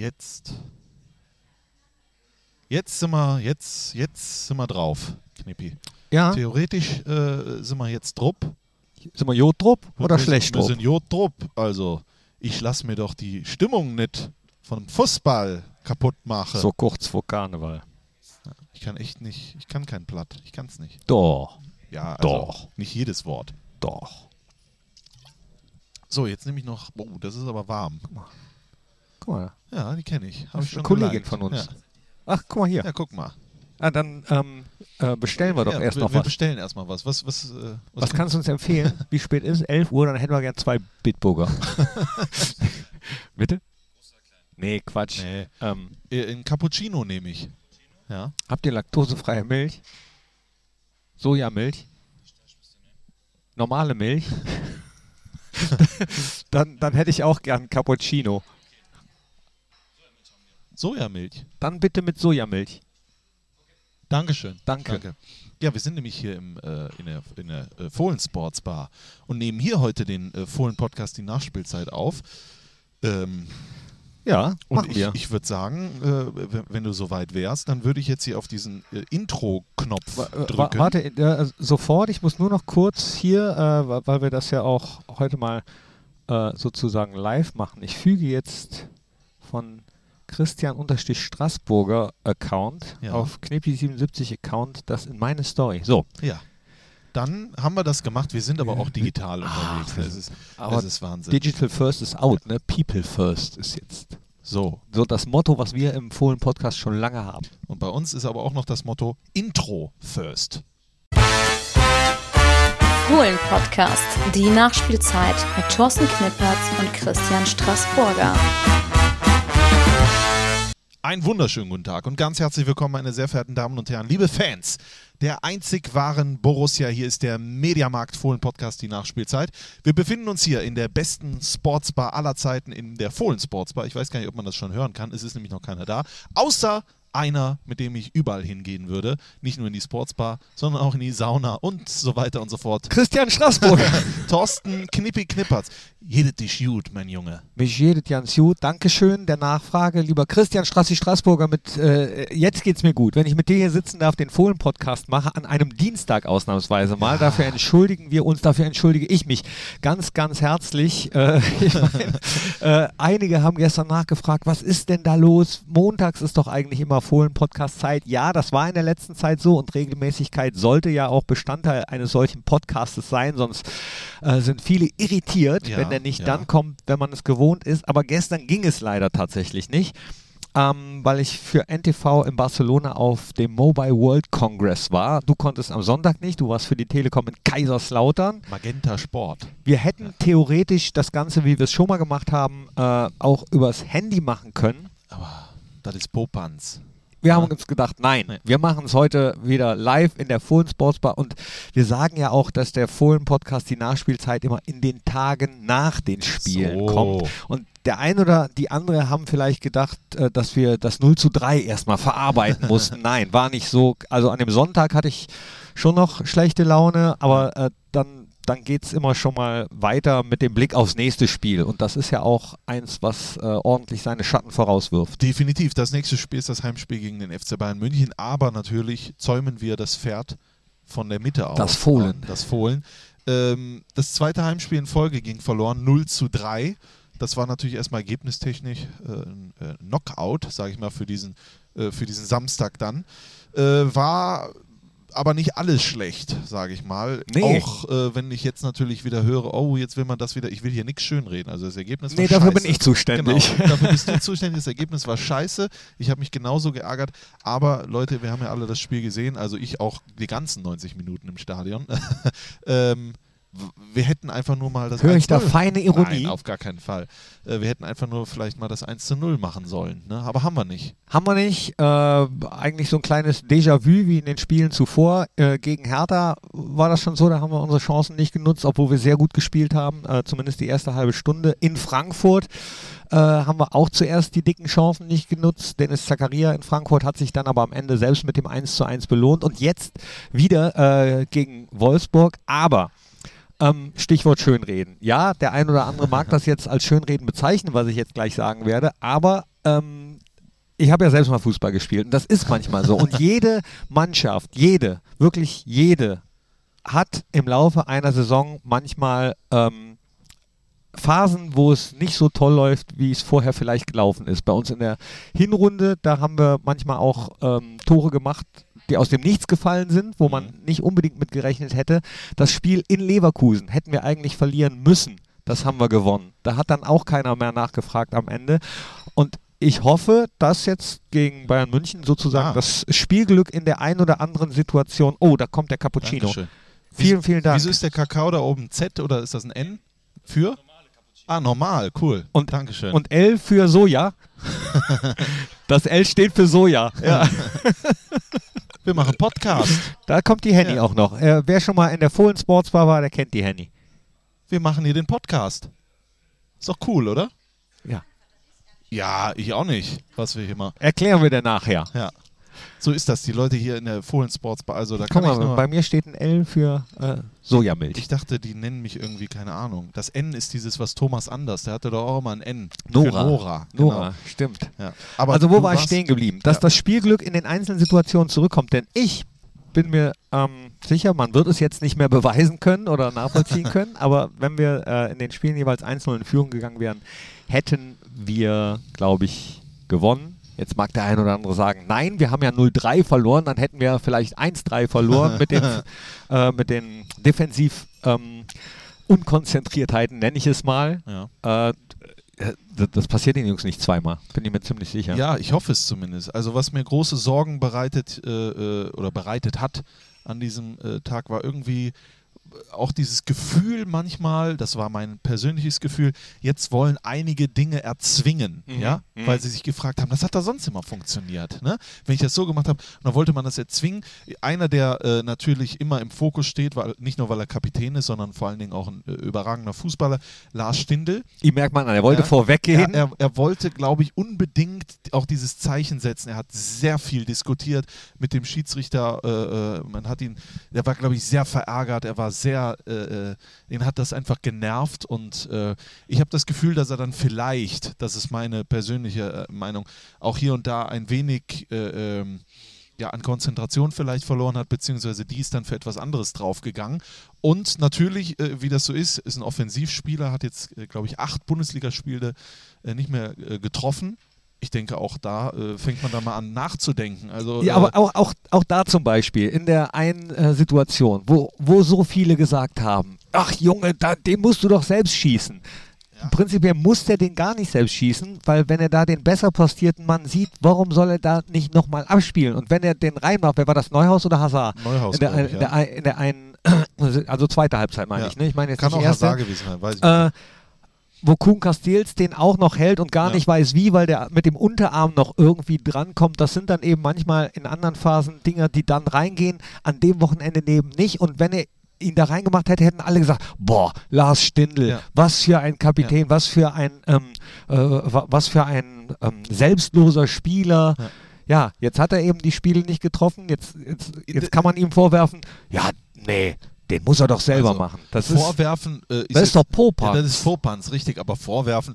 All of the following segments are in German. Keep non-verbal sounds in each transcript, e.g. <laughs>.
jetzt. Jetzt sind wir, jetzt, jetzt sind wir drauf, Knippi. Ja, Theoretisch äh, sind wir jetzt drupp. sind wir Jodrup oder wir, schlecht Wir Drup? sind Jod drupp. Also, ich lasse mir doch die Stimmung nicht vom Fußball kaputt machen. So kurz vor Karneval. Ich kann echt nicht, ich kann kein Platt. Ich kann es nicht. Doch, Ja, also Doch. nicht jedes Wort. doch. So, jetzt nehme ich noch, oh, das ist aber warm. Guck mal. Ja, die kenne ich. Hab Das ich schon eine Kollegin geliked. von uns. Ja. Ach, guck mal hier. ja, guck mal. Ah, dann ähm, äh, bestellen wir doch ja, erst wir, noch wir was. bestellen erstmal was. Was, was, äh, Was kannst du uns empfehlen? <laughs> Wie spät ist es? 11 Uhr, dann hätten wir gern zwei Bitburger. <laughs> Bitte? Nee, Quatsch. Nee, Ähm, äh, ein Cappuccino nehme ich. Ja. habt ihr laktosefreie Milch? Sojamilch? Normale Milch? <laughs> dann, dann hätte ich auch gern Cappuccino. Sojamilch. Dann bitte mit Sojamilch. Dankeschön. Danke. Danke. Ja, wir sind nämlich hier im, äh, in der, in der äh, Fohlen Sports Bar und nehmen hier heute den äh, Fohlen Podcast die Nachspielzeit auf. Ähm, Ja, und machen ich, wir. ich würde sagen, äh, wenn, du soweit wärst, dann würde ich jetzt hier auf diesen äh, Intro-Knopf äh, drücken. wa- Warte, äh, sofort. Ich muss nur noch kurz hier, äh, weil wir das ja auch heute mal äh, sozusagen live machen. Ich füge jetzt von Christian-Straßburger Account Ja. auf Knepi77 Account das in meine Story. So, Ja. Dann haben wir das gemacht. Wir sind aber auch digital unterwegs. wir Das ist, aber das ist Wahnsinn. Digital First ist out, ne? People First ist jetzt. So. So das Motto, was wir im Fohlen-Podcast schon lange haben. Und bei uns ist aber auch noch das Motto Intro first. Fohlen Podcast, die Nachspielzeit mit Thorsten Knippertz und Christian Straßburger. Einen wunderschönen guten Tag und ganz herzlich willkommen, meine sehr verehrten Damen und Herren, liebe Fans der einzig wahren Borussia. Hier ist der Mediamarkt Fohlen Podcast, die Nachspielzeit. Wir befinden uns hier in der besten Sportsbar aller Zeiten, in der Fohlen Sportsbar. Ich weiß gar nicht, ob man das schon hören kann. Es ist nämlich noch keiner da. Außer einer, mit dem ich überall hingehen würde. Nicht nur in die Sportsbar, sondern auch in die Sauna und so weiter und so fort. Christian Straßburger. <laughs> Thorsten Knippi Knippertz. Jedet dich gut, mein Junge. Mich jedet ganz gut. Dankeschön der Nachfrage. Lieber Christian Strassi Straßburger, mit, äh, jetzt geht's mir gut. Wenn ich mit dir hier sitzen darf, den Fohlen-Podcast mache, an einem Dienstag ausnahmsweise mal, dafür entschuldigen wir uns, dafür entschuldige ich mich ganz, ganz herzlich. Äh, <laughs> ich mein, äh, einige haben gestern nachgefragt, was ist denn da los? Montags ist doch eigentlich immer Fohlen-Podcast-Zeit. Ja, das war in der letzten Zeit so und Regelmäßigkeit sollte ja auch Bestandteil eines solchen Podcastes sein, sonst äh, sind viele irritiert, Ja, wenn der nicht ja. dann kommt, wenn man es gewohnt ist. Aber gestern ging es leider tatsächlich nicht. Ähm, weil ich für NTV in Barcelona auf dem Mobile World Congress war. Du konntest am Sonntag nicht, du warst für die Telekom in Kaiserslautern. Magenta Sport. Wir hätten theoretisch das Ganze, wie wir es schon mal gemacht haben, äh, auch übers Handy machen können. Aber das ist Popanz. Wir haben uns gedacht, nein, Nee. wir machen es heute wieder live in der Fohlen Sportsbar und wir sagen ja auch, dass der Fohlen Podcast die Nachspielzeit immer in den Tagen nach den Spielen So. kommt. Und der ein oder die andere haben vielleicht gedacht, äh, dass wir das 0 zu 3 erstmal verarbeiten <laughs> mussten. Nein, war nicht so. Also an dem Sonntag hatte ich schon noch schlechte Laune, aber äh, dann, dann geht es immer schon mal weiter mit dem Blick aufs nächste Spiel. Und das ist ja auch eins, was äh, ordentlich seine Schatten vorauswirft. Definitiv. Das nächste Spiel ist das Heimspiel gegen den FC Bayern München. Aber natürlich zäumen wir das Pferd von der Mitte auf. Das Fohlen. Das Fohlen. Ähm, das zweite Heimspiel in Folge ging verloren, 0 zu 3. Das war natürlich erstmal ergebnistechnisch äh, ein äh, Knockout, sage ich mal, für diesen, äh, für diesen Samstag dann. Äh, war aber nicht alles schlecht, sage ich mal. Nee. Auch äh, wenn ich jetzt natürlich wieder höre, oh, jetzt will man das wieder, ich will hier nichts schönreden. Also das Ergebnis war Nee, dafür bin scheiße. ich zuständig. Genau, dafür bist du <laughs> zuständig. Das Ergebnis war scheiße. Ich habe mich genauso geärgert. Aber Leute, wir haben ja alle das Spiel gesehen. Also ich auch die ganzen 90 Minuten im Stadion. <laughs> ähm, wir hätten einfach nur mal das Höre ich da 1-0 feine Ironie? Nein, auf gar keinen Fall. Äh, wir hätten einfach nur vielleicht mal das 1 zu 0 machen sollen. Ne? Aber haben wir nicht. Haben wir nicht. Äh, eigentlich so ein kleines Déjà-vu wie in den Spielen zuvor. Äh, gegen Hertha war das schon so, da haben wir unsere Chancen nicht genutzt, obwohl wir sehr gut gespielt haben, äh, zumindest die erste halbe Stunde. In Frankfurt äh, haben wir auch zuerst die dicken Chancen nicht genutzt. Dennis Zakaria in Frankfurt hat sich dann aber am Ende selbst mit dem 1 zu 1 belohnt. Und jetzt wieder äh, gegen Wolfsburg. Aber ähm, Stichwort Schönreden. Ja, der ein oder andere mag <laughs> das jetzt als Schönreden bezeichnen, was ich jetzt gleich sagen werde, aber ähm, ich habe ja selbst mal Fußball gespielt und das ist manchmal so. Und <laughs> jede Mannschaft, jede, wirklich jede, hat im Laufe einer Saison manchmal ähm, Phasen, wo es nicht so toll läuft, wie es vorher vielleicht gelaufen ist. Bei uns in der Hinrunde, da haben wir manchmal auch ähm, Tore gemacht, die aus dem Nichts gefallen sind, wo man nicht unbedingt mit gerechnet hätte. Das Spiel in Leverkusen hätten wir eigentlich verlieren müssen. Das haben wir gewonnen. Da hat dann auch keiner mehr nachgefragt am Ende. Und ich hoffe, dass jetzt gegen Bayern München sozusagen Ah. das Spielglück in der einen oder anderen Situation. Oh, da kommt der Cappuccino. Dankeschön. Vielen, vielen Dank. Wieso ist der Kakao da oben Z oder ist das ein N? Für? Ah, normal, cool. Und- Dankeschön. Und L für Soja. <laughs> das L steht für Soja. Ja. <laughs> wir machen Podcast. <laughs> Da kommt die Henny Ja. auch noch. Äh, wer schon mal in der Fohlen Sports Bar war, der kennt die Henny. Wir machen hier den Podcast. Ist doch cool, oder? Ja. Ja, ich auch nicht, was wir hier machen. Erklären wir dir nachher. Ja. So ist das, die Leute hier in der Fohlen Sports Bar. Also da Guck kann ich mal, nur, bei mir steht ein L für äh, Sojamilch. Ich dachte, die nennen mich irgendwie, keine Ahnung. Das N ist dieses, was Thomas Anders, der hatte doch auch immer ein N. Nora. Nora. Genau. Nora, stimmt. Ja. Aber also wo war ich stehen geblieben? Dass Ja. das Spielglück in den einzelnen Situationen zurückkommt. Denn ich bin mir ähm, sicher, man wird es jetzt nicht mehr beweisen können oder nachvollziehen <laughs> können, aber wenn wir äh, in den Spielen jeweils einzeln in Führung gegangen wären, hätten wir, glaube ich, gewonnen. Jetzt mag der ein oder andere sagen, nein, wir haben ja 0-3 verloren, dann hätten wir vielleicht 1-3 verloren mit den, <laughs> äh, mit den defensiv ähm, Unkonzentriertheiten, nenne ich es mal. Ja. Äh, das, das passiert den Jungs nicht zweimal, bin ich mir ziemlich sicher. Ja, ich hoffe es zumindest. Also was mir große Sorgen bereitet äh, äh, oder bereitet hat an diesem äh, Tag war irgendwie auch dieses Gefühl manchmal, das war mein persönliches Gefühl, jetzt wollen einige Dinge erzwingen, Mhm. ja, Mhm. weil sie sich gefragt haben, das hat da sonst immer funktioniert, ne? Wenn ich das so gemacht habe, dann wollte man das erzwingen. Einer, der äh, natürlich immer im Fokus steht, weil, nicht nur weil er Kapitän ist, sondern vor allen Dingen auch ein äh, überragender Fußballer, Lars Stindl, Ihm merkt man an, er wollte Ja. vorweggehen. er, er, er wollte, glaube ich, unbedingt auch dieses Zeichen setzen. Er hat sehr viel diskutiert mit dem Schiedsrichter. Äh, äh, man hat ihn, er war, glaube ich, sehr verärgert. Er war sehr, äh, äh, ihn hat das einfach genervt. Und äh, ich habe das Gefühl, dass er dann vielleicht, das ist meine persönliche äh, Meinung, auch hier und da ein wenig. Äh, ähm, ja, an Konzentration vielleicht verloren hat, beziehungsweise die ist dann für etwas anderes draufgegangen. Und natürlich, äh, wie das so ist, ist ein Offensivspieler, hat jetzt, äh, glaube ich, acht Bundesligaspiele äh, nicht mehr äh, getroffen. Ich denke, auch da äh, fängt man da mal an nachzudenken. Also, Ja, äh, aber auch, auch, auch da zum Beispiel, in der einen äh, Situation, wo, wo so viele gesagt haben, ach Junge, da, den musst du doch selbst schießen. Prinzipiell muss der den gar nicht selbst schießen, weil wenn er da den besser postierten Mann sieht, warum soll er da nicht nochmal abspielen? Und wenn er den reinmacht, wer war das, Neuhaus oder Hazard? Neuhaus, in der, ich, in, ja. der, ein- in der einen, <clears throat> also zweite Halbzeit meine Ja. ich, ne? Ich meine jetzt kann nicht auch erste. Hazard gewesen sein, weiß ich nicht. Wo Kuhn Castells den auch noch hält und gar Ja. nicht weiß wie, weil der mit dem Unterarm noch irgendwie drankommt. Das sind dann eben manchmal in anderen Phasen Dinger, die dann reingehen, an dem Wochenende neben nicht. Und wenn er ihn da reingemacht hätte, hätten alle gesagt, boah, Lars Stindl, Ja. was für ein Kapitän, was für ein, ähm, äh, wa- was für ein ähm, selbstloser Spieler. Ja. Ja. jetzt hat er eben die Spiele nicht getroffen. Jetzt, jetzt, jetzt kann man ihm vorwerfen, ja, nee, den muss er doch selber Also, machen. Das ist, vorwerfen äh, das ist doch Popanz. Ja, das ist Popanz, richtig, aber vorwerfen.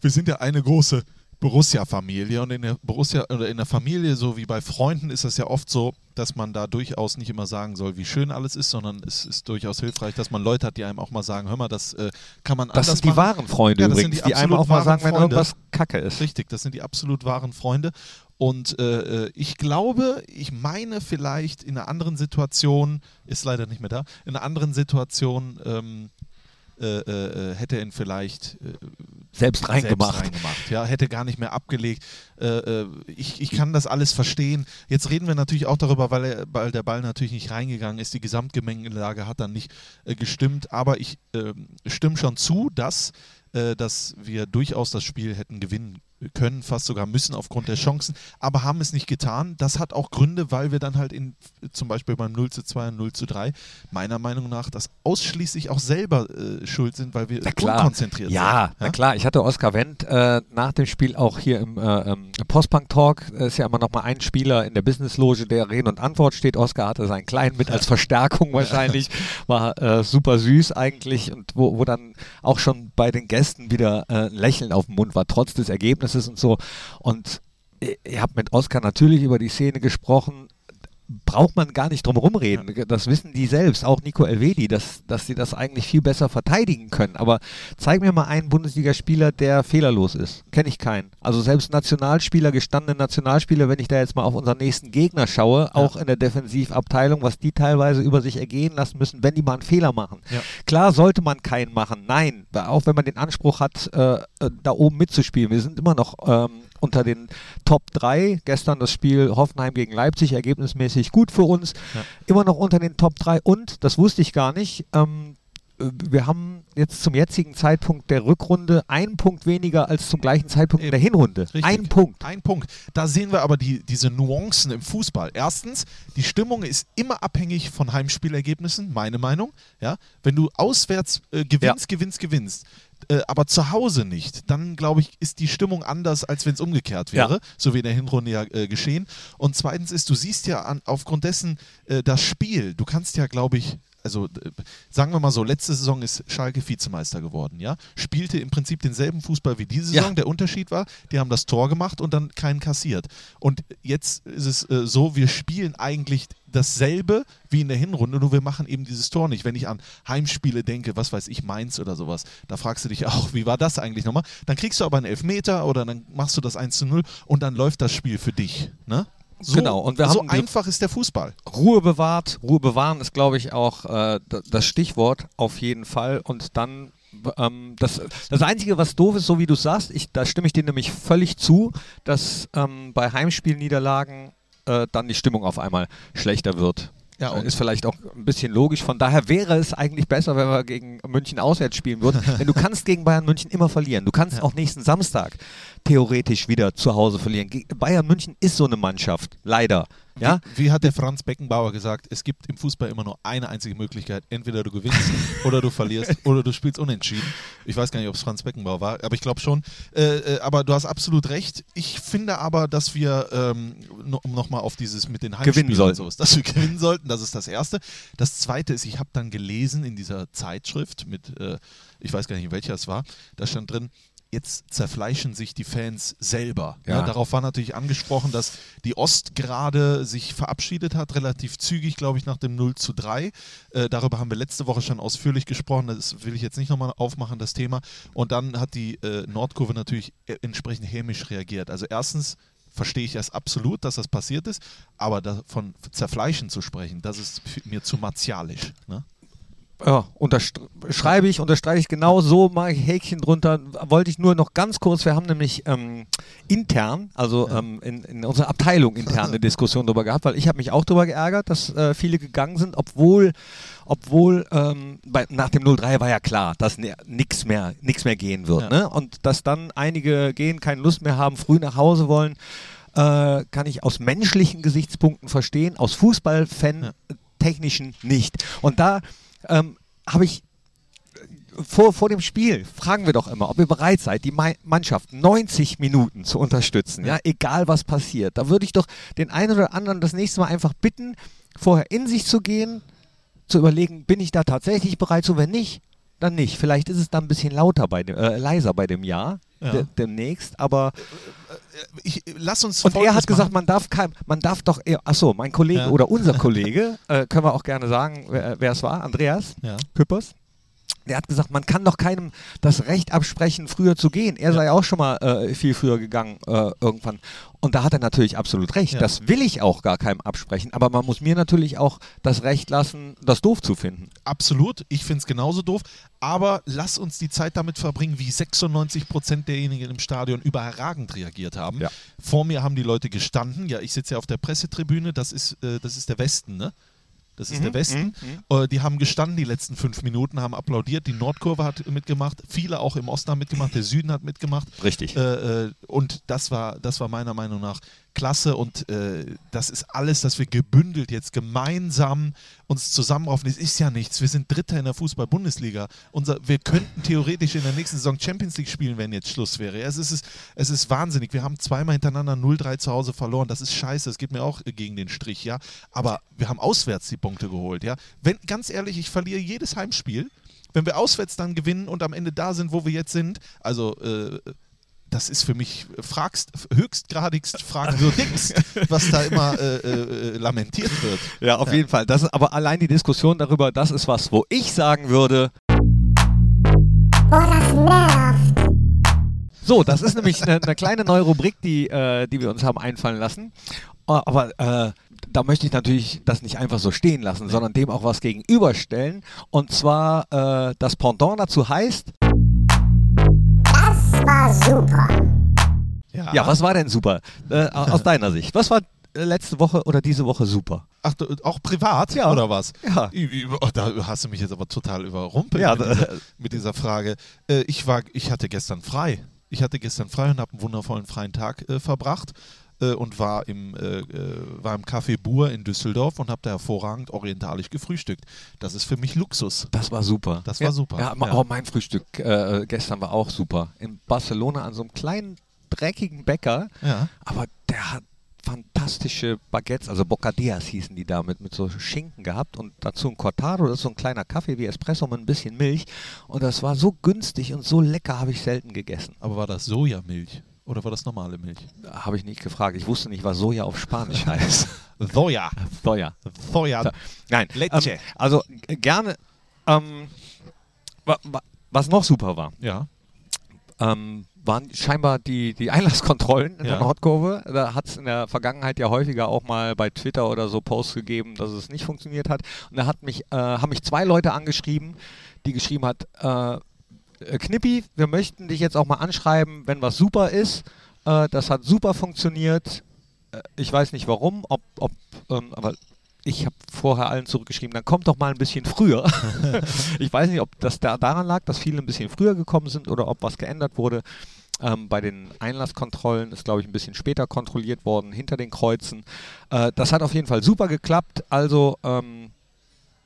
Wir sind ja eine große Borussia-Familie und in der Borussia oder in der Familie, so wie bei Freunden, ist das ja oft so, dass man da durchaus nicht immer sagen soll, wie schön alles ist, sondern es ist durchaus hilfreich, dass man Leute hat, die einem auch mal sagen, hör mal, das äh, kann man Das anders sind die machen. wahren Freunde Ja, das sind übrigens, die die, einem auch mal sagen, wenn Freunde. irgendwas Kacke ist. Richtig, das sind die absolut wahren Freunde. Und äh, äh, ich glaube, ich meine vielleicht in einer anderen Situation, ist leider nicht mehr da, in einer anderen Situation ähm, äh, äh, hätte er ihn vielleicht äh, Selbst reingemacht. selbst reingemacht. Ja, hätte gar nicht mehr abgelegt. Äh, äh, ich, ich kann das alles verstehen. Jetzt reden wir natürlich auch darüber, weil, er, weil der Ball natürlich nicht reingegangen ist. Die Gesamtgemengelage hat dann nicht äh, gestimmt. Aber ich äh, stimme schon zu, dass, äh, dass wir durchaus das Spiel hätten gewinnen können, fast sogar müssen aufgrund der Chancen, aber haben es nicht getan. Das hat auch Gründe, weil wir dann halt in zum Beispiel beim 0 zu 2 und 0 zu 3 meiner Meinung nach das ausschließlich auch selber äh, schuld sind, weil wir unkonzentriert Ja, sind. na klar. Ich hatte Oskar Wendt äh, nach dem Spiel auch hier im, äh, Postbank Talk. Es ist ja immer noch mal ein Spieler in der Businessloge, der Rede und Antwort steht. Oskar hatte seinen Kleinen mit als <laughs> Verstärkung wahrscheinlich. War äh, super süß eigentlich und wo, wo dann auch schon bei den Gästen wieder äh, Lächeln auf dem Mund war, trotz des Ergebnisses und so. Und ihr habt mit Oskar natürlich über die Szene gesprochen braucht man gar nicht drum rumreden. Das wissen die selbst, auch Nico Elvedi, dass, dass sie das eigentlich viel besser verteidigen können. Aber zeig mir mal einen Bundesligaspieler, der fehlerlos ist. Kenne ich keinen. Also selbst Nationalspieler, gestandene Nationalspieler, wenn ich da jetzt mal auf unseren nächsten Gegner schaue, ja. auch in der Defensivabteilung, was die teilweise über sich ergehen lassen müssen, wenn die mal einen Fehler machen. Ja. Klar sollte man keinen machen. Nein, auch wenn man den Anspruch hat, äh, äh da oben mitzuspielen. Wir sind immer noch ähm, unter den Top 3. Gestern das Spiel Hoffenheim gegen Leipzig, ergebnismäßig gut für uns. Ja. Immer noch unter den Top 3 und, das wusste ich gar nicht, ähm, wir haben jetzt zum jetzigen Zeitpunkt der Rückrunde einen Punkt weniger als zum gleichen Zeitpunkt in der Hinrunde. Richtig. Ein Punkt. Ein Punkt. Da sehen wir aber die, diese Nuancen im Fußball. Erstens, die Stimmung ist immer abhängig von Heimspielergebnissen, meine Meinung. Ja? Wenn du auswärts äh, gewinnst, ja. gewinnst, gewinnst, äh, aber zu Hause nicht, dann glaube ich, ist die Stimmung anders, als wenn es umgekehrt wäre, ja. so wie in der Hinrunde ja äh, geschehen. Und zweitens ist, du siehst ja an, aufgrund dessen äh, das Spiel, du kannst ja, glaube ich, also äh, sagen wir mal so, letzte Saison ist Schalke Vizemeister geworden, ja? Spielte im Prinzip denselben Fußball wie diese Saison. Ja. Der Unterschied war, die haben das Tor gemacht und dann keinen kassiert. Und jetzt ist es äh, so, wir spielen eigentlich dasselbe wie in der Hinrunde, nur wir machen eben dieses Tor nicht. Wenn ich an Heimspiele denke, was weiß ich, Mainz oder sowas, da fragst du dich auch, wie war das eigentlich nochmal? Dann kriegst du aber einen Elfmeter oder dann machst du das 1 zu 0 und dann läuft das Spiel für dich. Ne? So, genau, und wir so haben einfach ist der Fußball. Ruhe bewahrt. Ruhe bewahren ist, glaube ich, auch äh, das Stichwort auf jeden Fall. Und dann ähm, das, das Einzige, was doof ist, so wie du sagst, ich, da stimme ich dir nämlich völlig zu, dass ähm, bei Heimspielniederlagen äh, dann die Stimmung auf einmal schlechter wird. Ja, und ist vielleicht auch ein bisschen logisch. Von daher wäre es eigentlich besser, wenn wir gegen München auswärts spielen würden. <laughs> Denn du kannst gegen Bayern München immer verlieren. Du kannst ja. auch nächsten Samstag theoretisch wieder zu Hause verlieren. Bayern München ist so eine Mannschaft, leider. Ja? Wie, wie, hat der Franz Beckenbauer gesagt, es gibt im Fußball immer nur eine einzige Möglichkeit. Entweder du gewinnst <laughs> oder du verlierst oder du spielst unentschieden. Ich weiß gar nicht, ob es Franz Beckenbauer war, aber ich glaube schon. Äh, äh, aber du hast absolut recht. Ich finde aber, dass wir, ähm, um nochmal auf dieses mit den Heimspielen gewinnen so ist, dass wir gewinnen sollten, das ist das Erste. Das Zweite ist, ich habe dann gelesen in dieser Zeitschrift mit, äh, ich weiß gar nicht, welcher es war, da stand drin, jetzt zerfleischen sich die Fans selber. Ja. Ja, darauf war natürlich angesprochen, dass die Ost gerade sich verabschiedet hat, relativ zügig, glaube ich, nach dem 0 zu 3. Äh, darüber haben wir letzte Woche schon ausführlich gesprochen, das will ich jetzt nicht nochmal aufmachen, das Thema. Und dann hat die äh, Nordkurve natürlich äh, entsprechend hämisch reagiert. Also erstens verstehe ich das absolut, dass das passiert ist, aber davon zerfleischen zu sprechen, das ist mir zu martialisch. Ne? Ja, unterschreibe ich, unterstreiche ich genau so, mache ich Häkchen drunter. Wollte ich nur noch ganz kurz, wir haben nämlich ähm, intern, also ja. ähm, in, in, unserer Abteilung intern <laughs> eine Diskussion darüber gehabt, weil ich habe mich auch darüber geärgert, dass äh, viele gegangen sind, obwohl, obwohl ähm, bei, nach dem 03 war ja klar, dass nichts mehr, nix mehr gehen wird. Ja. Ne? Und dass dann einige gehen, keine Lust mehr haben, früh nach Hause wollen, äh, kann ich aus menschlichen Gesichtspunkten verstehen, aus Fußballfan ja. technischen nicht. Und da ähm, habe ich vor, vor dem Spiel fragen wir doch immer, ob ihr bereit seid, die Mannschaft 90 Minuten zu unterstützen, ja, egal was passiert. Da würde ich doch den einen oder anderen das nächste Mal einfach bitten, vorher in sich zu gehen, zu überlegen, bin ich da tatsächlich bereit zu, wenn nicht, dann nicht. Vielleicht ist es dann ein bisschen lauter bei dem, äh, leiser bei dem Jahr ja. de demnächst, aber ich, lass uns Und er hat gesagt, man darf kein, man darf doch, achso, mein Kollege ja. oder unser Kollege, äh, können wir auch gerne sagen, wer, wer es war, Andreas ja. Küppers der hat gesagt, man kann doch keinem das Recht absprechen, früher zu gehen. Er ja. sei auch schon mal äh, viel früher gegangen äh, irgendwann. Und da hat er natürlich absolut recht. Ja. Das will ich auch gar keinem absprechen. Aber man muss mir natürlich auch das Recht lassen, das doof zu finden. Absolut. Ich finde es genauso doof. Aber lass uns die Zeit damit verbringen, wie 96 Prozent derjenigen im Stadion überragend reagiert haben. Ja. Vor mir haben die Leute gestanden. Ja, ich sitze ja auf der Pressetribüne. Das ist, äh, das ist der Westen, ne? Das ist mhm, der Westen. Mhm, mhm, die haben gestanden die letzten fünf Minuten, haben applaudiert. Die Nordkurve hat mitgemacht, viele auch im Osten haben mitgemacht, der Süden hat mitgemacht. Richtig. Äh, äh, und das war, das war meiner Meinung nach klasse und äh, das ist alles, dass wir gebündelt jetzt gemeinsam uns zusammenraufen. Es ist ja nichts. Wir sind Dritter in der Fußball-Bundesliga. wir könnten theoretisch in der nächsten Saison Champions League spielen, wenn jetzt Schluss wäre. Es ist, es ist wahnsinnig. Wir haben zweimal hintereinander 0-3 zu Hause verloren. Das ist scheiße. Es geht mir auch gegen den Strich, ja. Aber wir haben auswärts die Punkte geholt, ja. Wenn, ganz ehrlich, ich verliere jedes Heimspiel wenn wir auswärts dann gewinnen und am Ende da sind, wo wir jetzt sind, also äh, das ist für mich fragst, höchstgradigst fragwürdigst, <laughs> was da immer äh, äh, lamentiert wird. Ja, auf jeden Fall. Das ist aber allein die Diskussion darüber, das ist was, wo ich sagen würde. So, das ist nämlich eine, eine kleine neue Rubrik, die, äh, die wir uns haben einfallen lassen. Äh, Aber äh, da möchte ich natürlich das nicht einfach so stehen lassen, sondern dem auch was gegenüberstellen. Und zwar äh, das Pendant dazu heißt. War super. Ja, was war denn super? Äh, aus deiner Sicht. Was war äh, letzte Woche oder diese Woche super? Ach, du- auch privat Ja. oder was? Ja. Oh, Da hast du mich jetzt aber total überrumpelt Ja, mit, dieser, mit dieser Frage. Äh, ich, war, ich hatte gestern frei. Ich hatte gestern frei und habe einen wundervollen freien Tag äh, verbracht äh, und war im, äh, äh, war im Café Bur in Düsseldorf und habe da hervorragend orientalisch gefrühstückt. Das ist für mich Luxus. Das war super. Das war ja, super, Ja, ja. Oh, mein Frühstück äh, gestern war auch super. In Barcelona an so einem kleinen, dreckigen Bäcker. Ja. Aber der hat fantastische Baguettes, also Bocadillas hießen die damit, mit so Schinken gehabt und dazu ein Cortado, das ist so ein kleiner Kaffee wie Espresso mit ein bisschen Milch. Und das war so günstig und so lecker, habe ich selten gegessen. Aber war das Sojamilch oder war das normale Milch? Habe ich nicht gefragt. Ich wusste nicht, was Soja auf Spanisch <laughs> heißt. Soja. Soja. Soja. So, Nein, Leche. Ähm, also äh, gerne. Ähm, wa, wa, was noch super war, Ja. ähm, waren scheinbar die, die Einlasskontrollen in Ja. der Nordkurve. Da hat es in der Vergangenheit ja häufiger auch mal bei Twitter oder so Posts gegeben, dass es nicht funktioniert hat. Und da hat mich, äh, haben mich zwei Leute angeschrieben, die geschrieben hat, äh, Knippi, wir möchten dich jetzt auch mal anschreiben, wenn was super ist. Äh, das hat super funktioniert. Äh, ich weiß nicht warum, ob, ob ähm, aber ich habe vorher allen zurückgeschrieben, dann kommt doch mal ein bisschen früher. <laughs> ich weiß nicht, ob das da daran lag, dass viele ein bisschen früher gekommen sind oder ob was geändert wurde. Ähm, bei den Einlasskontrollen ist, glaube ich, ein bisschen später kontrolliert worden, hinter den Kreuzen. Äh, das hat auf jeden Fall super geklappt. Also, ähm,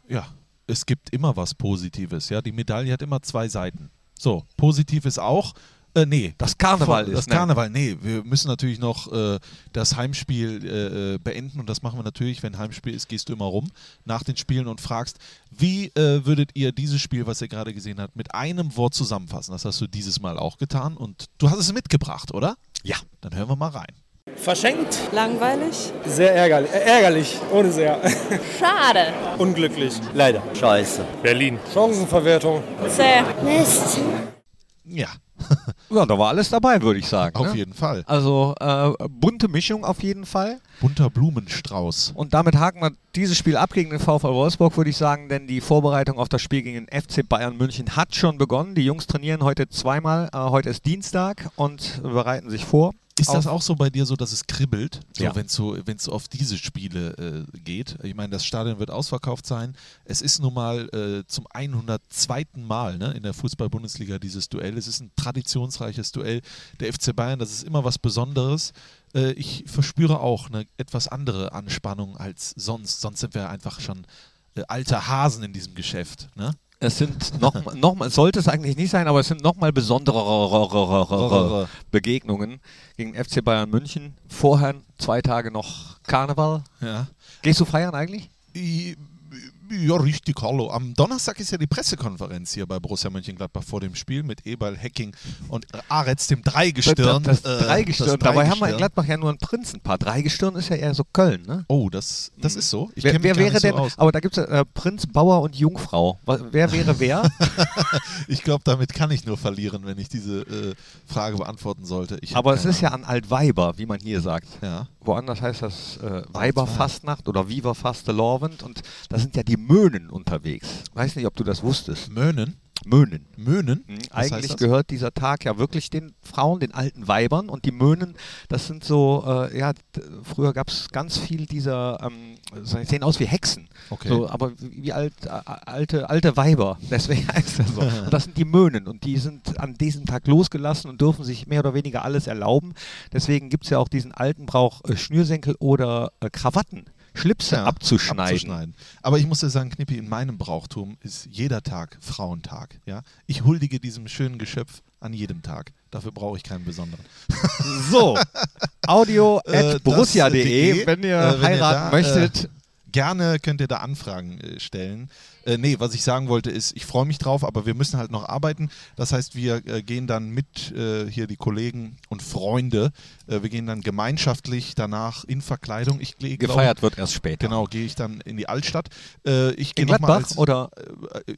Ja, es gibt immer was Positives. Ja, die Medaille hat immer zwei Seiten. So, positiv ist auch. Äh, nee, das Karneval Voll, ist. das ne? Karneval, nee, wir müssen natürlich noch äh, das Heimspiel äh, äh, beenden und das machen wir natürlich, wenn Heimspiel ist, gehst du immer rum nach den Spielen und fragst, wie äh, würdet ihr dieses Spiel, was ihr gerade gesehen habt, mit einem Wort zusammenfassen? Das hast du dieses Mal auch getan und du hast es mitgebracht, oder? Ja. Dann hören wir mal rein. Verschenkt, Langweilig? sehr ärgerlich, äh, ärgerlich, ohne sehr. <laughs> Schade. Unglücklich. Leider. Scheiße. Berlin. Chancenverwertung. Zäh. Mist. Ja, <laughs> Ja, da war alles dabei, würde ich sagen. auf ne? jeden Fall. Also äh, bunte Mischung auf jeden Fall. Bunter Blumenstrauß. Und damit haken wir dieses Spiel ab gegen den VfL Wolfsburg, würde ich sagen, denn die Vorbereitung auf das Spiel gegen den FC Bayern München hat schon begonnen. Die Jungs trainieren heute zweimal. Äh, heute ist Dienstag und bereiten sich vor. Ist das auf- auch so bei dir so, dass es kribbelt, so, Ja. wenn es so, wenn's auf diese Spiele äh, geht? Ich meine, das Stadion wird ausverkauft sein. Es ist nun mal äh, zum 102. Mal ne, in der Fußball-Bundesliga dieses Duell. Es ist ein traditionsreiches Duell. Der FC Bayern, das ist immer was Besonderes. Äh, ich verspüre auch eine etwas andere Anspannung als sonst. Sonst sind wir einfach schon äh, alte Hasen in diesem Geschäft. Ne? Es sind noch, noch mal, sollte es eigentlich nicht sein, aber es sind nochmal besondere Begegnungen gegen FC Bayern München. Vorher zwei Tage noch Karneval. Ja. Gehst du feiern eigentlich? Ja, richtig, hallo. Am Donnerstag ist ja die Pressekonferenz hier bei Borussia Mönchengladbach vor dem Spiel mit Eberl, Hecking und Aretz, dem Dreigestirn. Das, äh, das Dreigestirn. das Dabei haben wir in. Gladbach ja nur ein Prinzenpaar. Dreigestirn ist ja eher so Köln, ne? Oh, das, das ist so. Ich wer wer wäre nicht so denn, aus. aber da gibt es äh, Prinz, Bauer und Jungfrau. Wer wäre wer? <laughs> Ich glaube, damit kann ich nur verlieren, wenn ich diese äh, Frage beantworten sollte. Ich aber es ist ja an Altweiber, wie man hier sagt. Ja. Woanders heißt das äh, Weiberfastnacht oder Viva Fastelovend und da sind ja die Möhnen unterwegs. Weiß nicht, ob du das wusstest. Möhnen. Möhnen. Möhnen? Mhm. Eigentlich gehört dieser Tag ja wirklich den Frauen, den alten Weibern und die Möhnen, das sind so, äh, ja, früher gab es ganz viel dieser, ähm, sehen aus wie Hexen, Okay. so, aber wie wie alt, äh, alte, alte Weiber, <laughs> deswegen heißt das so. <laughs> Und das sind die Möhnen und die sind an diesem Tag losgelassen und dürfen sich mehr oder weniger alles erlauben. Deswegen gibt es ja auch diesen alten Brauch, äh, Schnürsenkel oder äh, Krawatten. Schlipse Ja, abzuschneiden. Aber ich muss dir sagen, Knippi, in meinem Brauchtum ist jeder Tag Frauentag. Ja? Ich huldige diesem schönen Geschöpf an jedem Tag. Dafür brauche ich keinen besonderen. So, <laughs> audio Äh, at borussia.de, das, äh, wenn ihr äh, wenn ihr heiraten da, möchtet. Gerne könnt ihr da Anfragen äh, stellen. Äh, nee, was ich sagen wollte ist, ich freue mich drauf, aber wir müssen halt noch arbeiten. Das heißt, wir äh, gehen dann mit äh, hier die Kollegen und Freunde, äh, wir gehen dann gemeinschaftlich danach in Verkleidung. Ich glaub- Gefeiert wird erst später. Genau, gehe ich dann in die Altstadt. Äh, ich gehe In Gladbach als, oder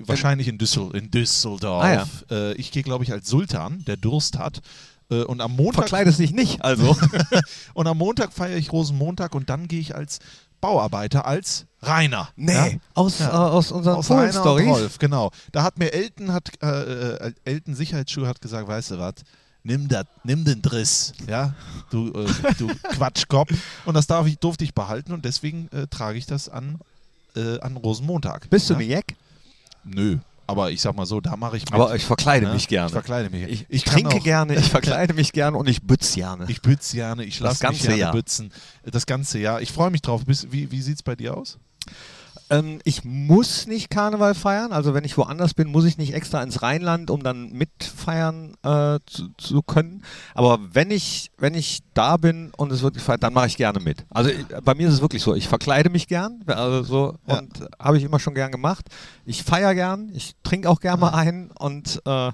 wahrscheinlich in, Düssel in Düsseldorf. Ah, äh, ich gehe, glaube ich, als Sultan, der Durst hat. Und am Montag verkleidest dich nicht, also. <laughs> und am Montag feiere ich Rosenmontag und dann gehe ich als Bauarbeiter, als Rainer. Ja? aus, Ja. äh, aus unseren Aus Rainer und. Rolf, genau. Da hat mir Elton, hat, äh, äh, Elton Sicherheitsschuhe hat gesagt, weißt du was, nimm, dat, nimm den Driss, ja, du, äh, <laughs> du Quatschkopf. Und das darf ich, durfte ich behalten und deswegen äh, trage ich das an, äh, an Rosenmontag. Bist du ja? Mijek? Nö, aber ich sag mal so, da mache ich mit. Aber ich verkleide Ja, mich gerne. Ich verkleide mich. Ich, ich trinke auch- gerne, ich <laughs> verkleide mich gerne und ich bütze gerne. Ich bütze gerne, ich lasse mich gerne Jahr. bützen. Das ganze Jahr. Ich freue mich drauf. Bis, wie wie sieht es bei dir aus? Ähm, ich muss nicht Karneval feiern. Also wenn ich woanders bin, muss ich nicht extra ins Rheinland, um dann mitfeiern äh, zu, zu können. Aber wenn ich, wenn ich da bin und es wirklich feiert, dann mache ich gerne mit. Also ich, bei mir ist es wirklich so, ich verkleide mich gern. Also so Ja. und äh, habe ich immer schon gern gemacht. Ich feiere gern, ich trinke auch gern mal ein und äh,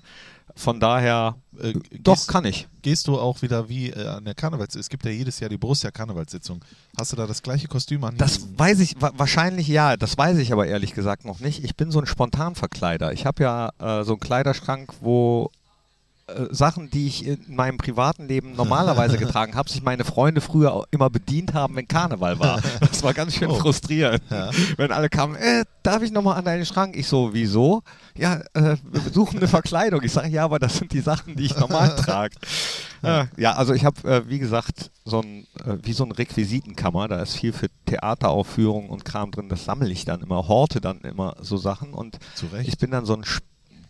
von daher Äh, doch gehst, kann ich. gehst du auch wieder wie äh, an der Karnevals... Es gibt ja jedes Jahr die Borussia-Karnevalssitzung. Hast du da das gleiche Kostüm an? Das weiß ich, wa wahrscheinlich ja, das weiß ich aber ehrlich gesagt noch nicht. Ich bin so ein Spontanverkleider. Ich habe ja äh, so einen Kleiderschrank, wo Sachen, die ich in meinem privaten Leben normalerweise <laughs> getragen habe, sich meine Freunde früher immer bedient haben, wenn Karneval war. <laughs> Das war ganz schön Oh. frustrierend. Ja. Wenn alle kamen, äh, darf ich nochmal an deinen Schrank? Ich so, wieso? Ja, äh, wir suchen eine Verkleidung. Ich sage, ja, aber das sind die Sachen, die ich normal <laughs> trage. Äh, ja, also ich habe, äh, wie gesagt, so ein, äh, wie so ein Requisitenkammer. Da ist viel für Theateraufführungen und Kram drin. Das sammle ich dann immer, horte dann immer so Sachen. Und ich bin dann so ein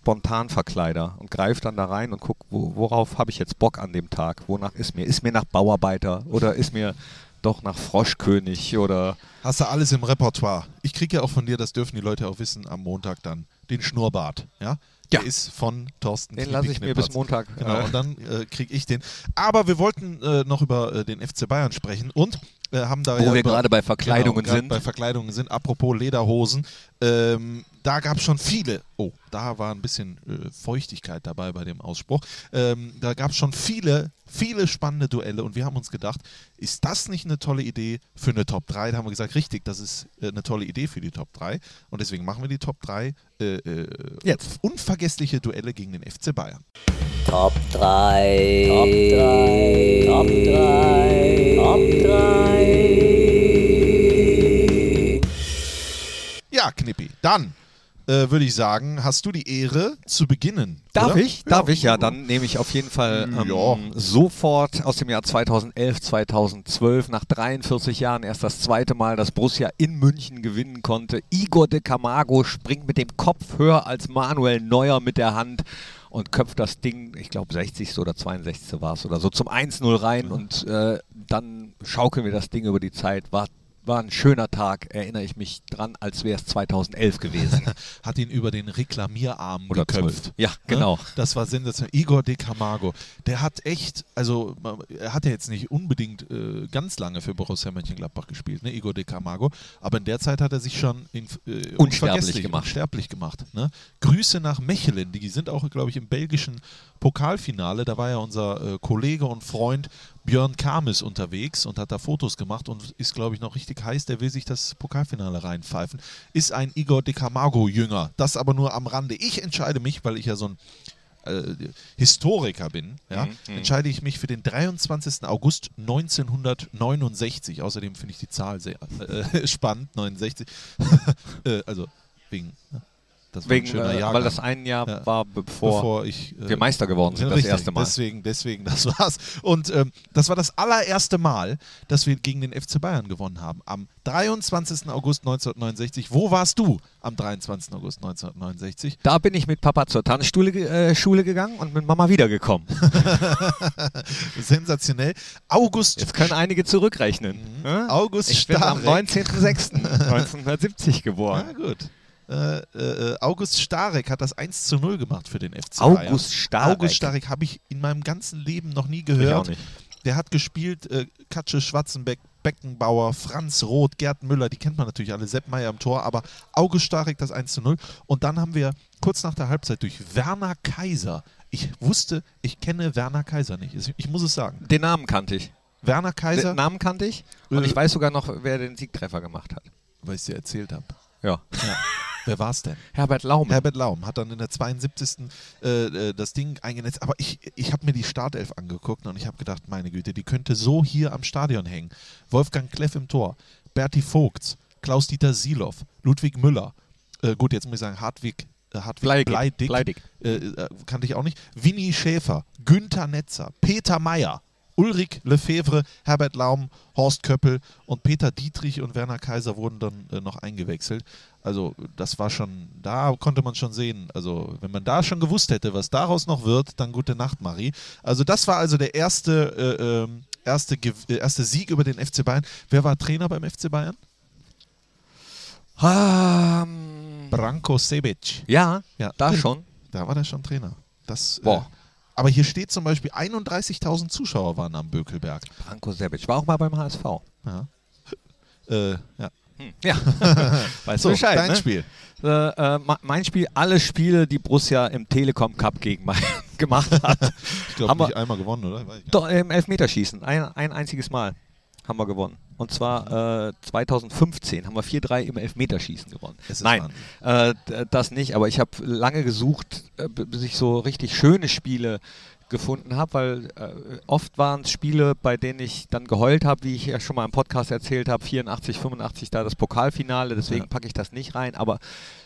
Spontanverkleider und greife dann da rein und gucke, wo, worauf habe ich jetzt Bock an dem Tag? Wonach ist mir? Ist mir nach Bauarbeiter oder ist mir doch nach Froschkönig oder Hast du alles im Repertoire. Ich kriege ja auch von dir, das dürfen die Leute auch wissen, am Montag dann den Schnurrbart. Ja? Der Ja. ist von Thorsten den lasse ich mir bis. Montag. Genau, äh, und dann äh, kriege ich den. Aber wir wollten äh, noch über äh, den FC Bayern sprechen und äh, haben da Wo ja wir gerade bei Verkleidungen genau, sind. Bei Verkleidungen sind. Apropos Lederhosen. Ähm, da gab es schon viele. Oh, da war ein bisschen äh, Feuchtigkeit dabei bei dem Ausspruch. Ähm, da gab es schon viele, viele spannende Duelle und wir haben uns gedacht, ist das nicht eine tolle Idee für eine Top 3? Da haben wir gesagt, richtig, das ist äh, eine tolle Idee für die Top 3 und deswegen machen wir die Top 3 äh, äh, Jetzt. unvergessliche Duelle gegen den FC Bayern. Top 3. Top 3. Top 3. Top 3. Ja, Knippi, dann äh, würde ich sagen, hast du die Ehre zu beginnen. Darf oder? ich? Darf ich? Ja, dann nehme ich auf jeden Fall ähm, Ja. sofort aus dem Jahr 2011, 2012, nach 43 Jahren erst das zweite Mal, dass Borussia in München gewinnen konnte. Igor de Camargo springt mit dem Kopf höher als Manuel Neuer mit der Hand und köpft das Ding, ich glaube 60. oder 62. war es oder so, zum 1-0 rein und äh, dann schaukeln wir das Ding über die Zeit. War war ein schöner Tag, erinnere ich mich dran, als wäre es 2011 gewesen. <laughs> Hat ihn über den Reklamierarm Oder geköpft. 12. Ja, genau. Ne? Das war sensationell. Igor de Camargo, der hat echt, also er hat ja jetzt nicht unbedingt äh, ganz lange für Borussia Mönchengladbach gespielt, ne, Igor de Camargo, aber in der Zeit hat er sich schon in, äh, unvergesslich gemacht. unsterblich gemacht. Ne? Grüße nach Mechelen, die sind auch, glaube ich, im belgischen Pokalfinale, da war ja unser äh, Kollege und Freund Björn Kames unterwegs und hat da Fotos gemacht und ist, glaube ich, noch richtig heiß, der will sich das Pokalfinale reinpfeifen. Ist ein Igor de Camargo-Jünger, das aber nur am Rande. Ich entscheide mich, weil ich ja so ein äh, Historiker bin, ja, Mhm, mhm. entscheide ich mich für den 23. August 1969. Außerdem finde ich die Zahl sehr äh, <laughs> spannend, 69. <laughs> äh, also wegen, ne? Das war Wegen, ein schöner äh, Jahrgang. weil das ein Jahr Ja. war, bevor, bevor ich äh, wir Meister geworden sind, das Richtig, erste Mal. Deswegen, deswegen, das war's. Und ähm, das war das allererste Mal, dass wir gegen den FC Bayern gewonnen haben. Am 23. August 1969. Wo warst du am 23. August 1969? Da bin ich mit Papa zur Tanzschule äh, Schule gegangen und mit Mama wiedergekommen. <laughs> Sensationell. August, Jetzt können einige zurückrechnen. Ja? August Ich bin am Starek. 19.06.1970 Na geboren. gut. Äh, äh, August Starek hat das 1 zu 0 gemacht für den FC Bayern. August Starek. August Starek habe ich in meinem ganzen Leben noch nie gehört. Der hat gespielt äh, Katsche Schwarzenbeck, Beckenbauer, Franz Roth, Gerd Müller, die kennt man natürlich alle, Sepp Meier im Tor, aber August Starek das 1 zu 0. Und dann haben wir kurz nach der Halbzeit durch Werner Kaiser. Ich wusste, ich kenne Werner Kaiser nicht. Ich, muss es sagen. Den Namen kannte ich. Werner Kaiser, Den Namen kannte ich. Und Äh, ich weiß sogar noch, wer den Siegtreffer gemacht hat. weil ich es dir erzählt habe. Ja. Ja. <laughs> Wer war es denn? Herbert Laume. Herbert Laum hat dann in der 72. Äh, äh, das Ding eingenetzt. Aber ich, ich habe mir die Startelf angeguckt und ich habe gedacht, meine Güte, die könnte so hier am Stadion hängen. Wolfgang Kleff im Tor, Berti Vogts, Klaus-Dieter Silow, Ludwig Müller. Äh, gut, jetzt muss ich sagen, Hartwig, äh, Hartwig Bleidig. Bleidig. Bleidig. Äh, äh, kannte ich auch nicht. Winnie Schäfer, Günther Netzer, Peter Meyer, Ulrich Lefebvre, Herbert Laum, Horst Köppel und Peter Dietrich und Werner Kaiser wurden dann äh, noch eingewechselt. Also das war schon, da konnte man schon sehen, also wenn man da schon gewusst hätte, was daraus noch wird, dann gute Nacht, Marie. Also das war also der erste, äh, ähm, erste, äh, erste Sieg über den FC Bayern. Wer war Trainer beim FC Bayern? Ähm, Branko Sebic. ja, Ja, da schon. Da war der schon Trainer. Das, Boah. Äh, aber hier steht zum Beispiel 31.000 Zuschauer waren am Bökelberg. Branko Sebic. War auch mal beim HSV. Ja. <laughs> Äh, ja. Hm. Ja. <laughs> weißt So, du Bescheid, dein ne? Spiel. Äh, äh, mein Spiel, alle Spiele, die Borussia im Telekom Cup gegen Bayern <laughs> gemacht hat. Ich glaube, Haben wir- nicht einmal gewonnen, oder? Doch, im Elfmeterschießen. Ein, ein einziges Mal haben wir gewonnen. Und zwar äh, 2015 haben wir 4-3 im Elfmeterschießen gewonnen. Ist Nein, äh, das nicht. Aber ich habe lange gesucht, äh, bis ich so richtig schöne Spiele gefunden habe, weil äh, oft waren es Spiele, bei denen ich dann geheult habe, wie ich ja schon mal im Podcast erzählt habe, 84, 85 da das Pokalfinale, deswegen Ja. packe ich das nicht rein. Aber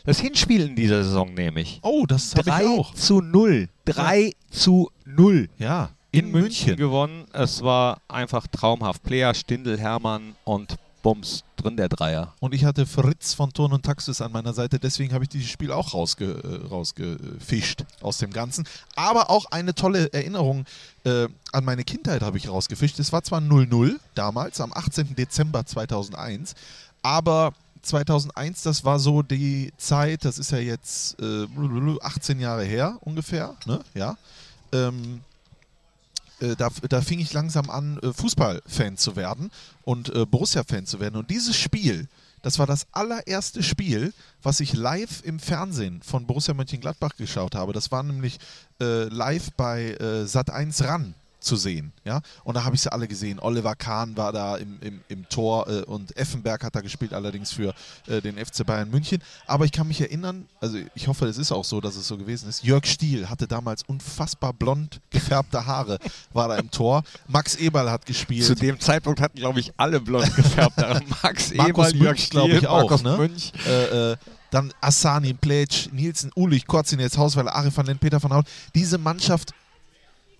das Hinspiel in dieser Saison nehme ich. Oh, das habe 3 ich auch. zu 0. 3 zu 0 Ja, in München gewonnen. Es war einfach traumhaft. Player, Stindl, Hermann und Bums drin der Dreier. Und ich hatte Fritz von Turn und Taxis an meiner Seite, deswegen habe ich dieses Spiel auch rausge, äh, rausgefischt aus dem Ganzen. Aber auch eine tolle Erinnerung äh, an meine Kindheit habe ich rausgefischt. Es war zwar 0-0 damals, am 18. Dezember 2001, aber 2001, das war so die Zeit, das ist ja jetzt äh, 18 Jahre her ungefähr, ne? Ja. Ähm, äh, da, da fing ich langsam an, äh, Fußballfan zu werden und äh, Borussia-Fan zu werden. Und dieses Spiel, das war das allererste Spiel, was ich live im Fernsehen von Borussia Mönchengladbach geschaut habe. Das war nämlich äh, live bei äh, Sat1 RAN zu sehen. Ja? Und da habe ich sie alle gesehen. Oliver Kahn war da im, im, im Tor äh, und Effenberg hat da gespielt, allerdings für äh, den FC Bayern München. Aber ich kann mich erinnern, also ich hoffe, es ist auch so, dass es so gewesen ist. Jörg Stiel hatte damals unfassbar blond gefärbte Haare, war da im Tor. Max Eberl hat gespielt. Zu dem Zeitpunkt hatten, glaube ich, alle blond gefärbt. <laughs> Max Markus Eberl, Jörg glaube ich, Stiel, auch, Markus ne? Münch. äh, äh, dann Assani, Pletsch, Nielsen, Ulich, Korzin, jetzt Hausweiler, Ari van Lent, Peter van Haut. Diese Mannschaft,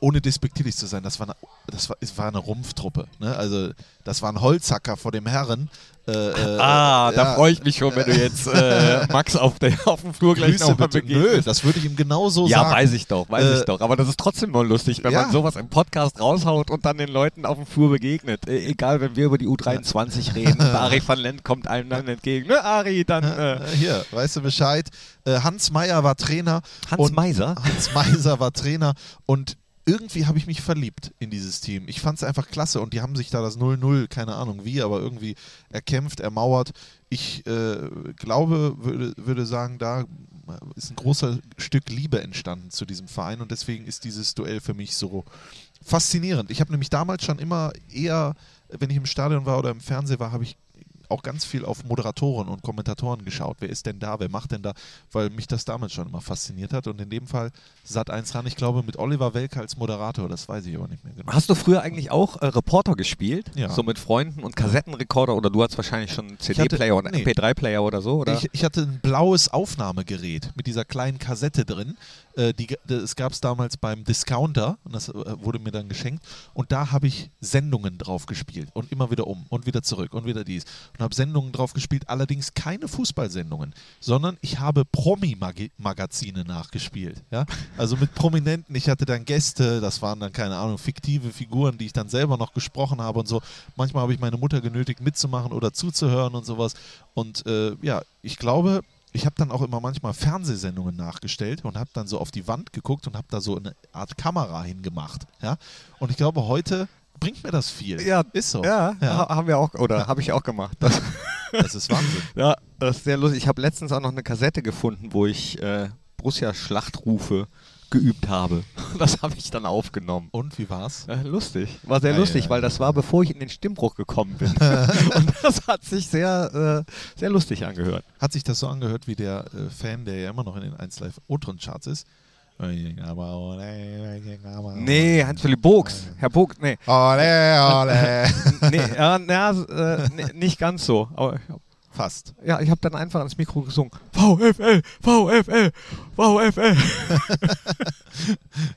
ohne despektierlich zu sein, das war eine, das war, es war eine Rumpftruppe. Ne? Also das waren Holzhacker vor dem Herren. Äh, äh, Ah, äh, da ja. freue ich mich schon, wenn du <laughs> jetzt äh, Max auf, der, auf dem Flur gleich nochmal bitte. Nö, begegnest. das würde ich ihm genauso Ja, sagen. weiß ich doch, weiß Äh, ich doch. Aber das ist trotzdem mal lustig, wenn ja. man sowas im Podcast raushaut und dann den Leuten auf dem Flur begegnet. E egal, wenn wir über die U23 reden. <laughs> Ari van Lent kommt allen dann entgegen. Ne, Ari, dann äh, Äh, Hier, weißt du Bescheid. Äh, Hans Meyer war Trainer. Hans Meiser. Hans Meiser war Trainer und irgendwie habe ich mich verliebt in dieses Team. Ich fand es einfach klasse und die haben sich da das 0-0, keine Ahnung wie, aber irgendwie erkämpft, ermauert. Ich äh, glaube, würde, würde sagen, da ist ein großer Stück Liebe entstanden zu diesem Verein und deswegen ist dieses Duell für mich so faszinierend. Ich habe nämlich damals schon immer eher, wenn ich im Stadion war oder im Fernsehen war, habe ich auch ganz viel auf Moderatoren und Kommentatoren geschaut. Wer ist denn da? Wer macht denn da? Weil mich das damals schon immer fasziniert hat. Und in dem Fall Sat 1 ran, ich glaube, mit Oliver Welke als Moderator, das weiß ich aber nicht mehr genau. Hast du früher eigentlich auch äh, Reporter gespielt? Ja. So mit Freunden und Kassettenrekorder oder du hast wahrscheinlich schon einen CD-Player oder nee. MP3-Player oder so, oder? Ich, ich hatte ein blaues Aufnahmegerät mit dieser kleinen Kassette drin. Äh, die, das gab es damals beim Discounter und das äh, wurde mir dann geschenkt. Und da habe ich Sendungen drauf gespielt und immer wieder um und wieder zurück und wieder dies. Und habe Sendungen drauf gespielt, allerdings keine Fußballsendungen, sondern ich habe Promi-Magazine nachgespielt. Ja? Also mit Prominenten. Ich hatte dann Gäste, das waren dann, keine Ahnung, fiktive Figuren, die ich dann selber noch gesprochen habe und so. Manchmal habe ich meine Mutter genötigt, mitzumachen oder zuzuhören und sowas. Und äh, ja, ich glaube, ich habe dann auch immer manchmal Fernsehsendungen nachgestellt und habe dann so auf die Wand geguckt und habe da so eine Art Kamera hingemacht. Ja? Und ich glaube, heute bringt mir das viel. Ja, ist so. Ja, Ja. ha- haben wir auch, oder habe ich auch gemacht. Das, Das ist Wahnsinn. ja, das ist sehr lustig. Ich habe letztens auch noch eine Kassette gefunden, wo ich äh, Borussia-Schlachtrufe geübt habe. <laughs> Das habe ich dann aufgenommen. Und wie war's? Äh, lustig. War sehr Ja, lustig, ja. weil das war, bevor ich in den Stimmbruch gekommen bin. <laughs> Und das hat sich sehr, äh, sehr lustig angehört. Hat sich das so angehört wie der äh, Fan, der ja immer noch in den 1 Live O-Ton Charts ist? Nee, Hans-Philipp Bogs. Herr Bogs, nee. Ole, ole. <laughs> nee, ja, na, äh, nee, nicht ganz so. Aber Fast. ja, ich habe dann einfach ans Mikro gesungen. VfL, VfL, VfL. <laughs>